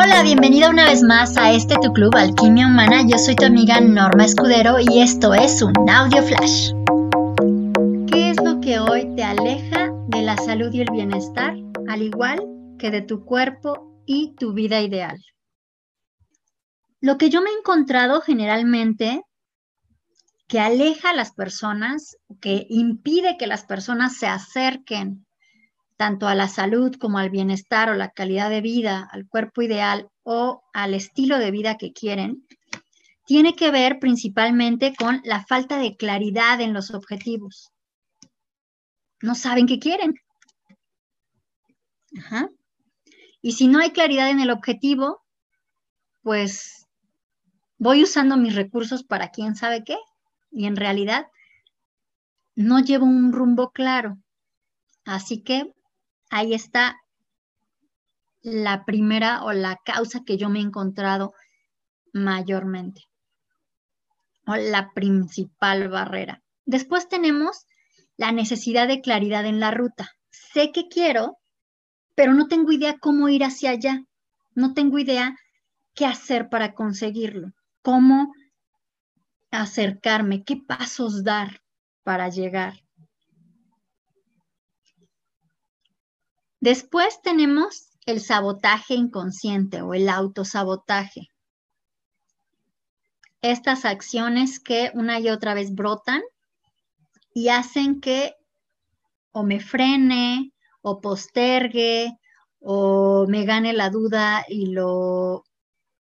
Hola, bienvenida una vez más a este tu club Alquimia Humana. Yo soy tu amiga Norma Escudero y esto es un audio flash. ¿Qué es lo que hoy te aleja de la salud y el bienestar, al igual que de tu cuerpo y tu vida ideal? Lo que yo me he encontrado generalmente que aleja a las personas, que impide que las personas se acerquen tanto a la salud como al bienestar o la calidad de vida, al cuerpo ideal o al estilo de vida que quieren, tiene que ver principalmente con la falta de claridad en los objetivos. No saben qué quieren. Y si no hay claridad en el objetivo, pues voy usando mis recursos para quién sabe qué. Y en realidad no llevo un rumbo claro. Así que ahí está la primera o la causa que yo me he encontrado mayormente, o la principal barrera. Después tenemos la necesidad de claridad en la ruta. Sé que quiero, pero no tengo idea cómo ir hacia allá. No tengo idea qué hacer para conseguirlo, cómo acercarme, qué pasos dar para llegar. Después tenemos el sabotaje inconsciente o el autosabotaje. Estas acciones que una y otra vez brotan y hacen que o me frene o postergue o me gane la duda y lo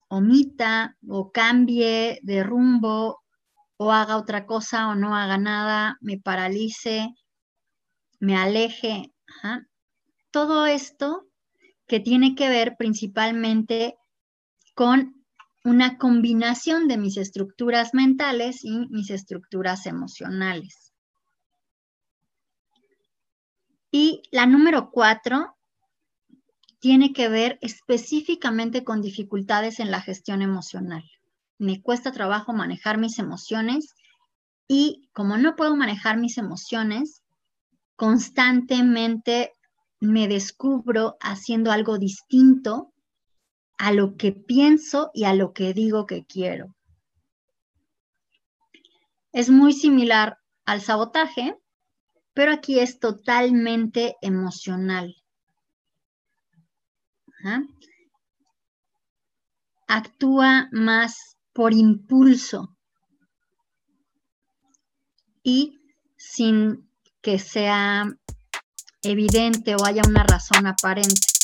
omita o cambie de rumbo o haga otra cosa o no haga nada, me paralice, me aleje todo esto que tiene que ver principalmente con una combinación de mis estructuras mentales y mis estructuras emocionales. Y la número cuatro tiene que ver específicamente con dificultades en la gestión emocional. Me cuesta trabajo manejar mis emociones y como no puedo manejar mis emociones, constantemente me descubro haciendo algo distinto a lo que pienso y a lo que digo que quiero. Es muy similar al sabotaje, pero aquí es totalmente emocional. Actúa más por impulso y sin que sea evidente o haya una razón aparente.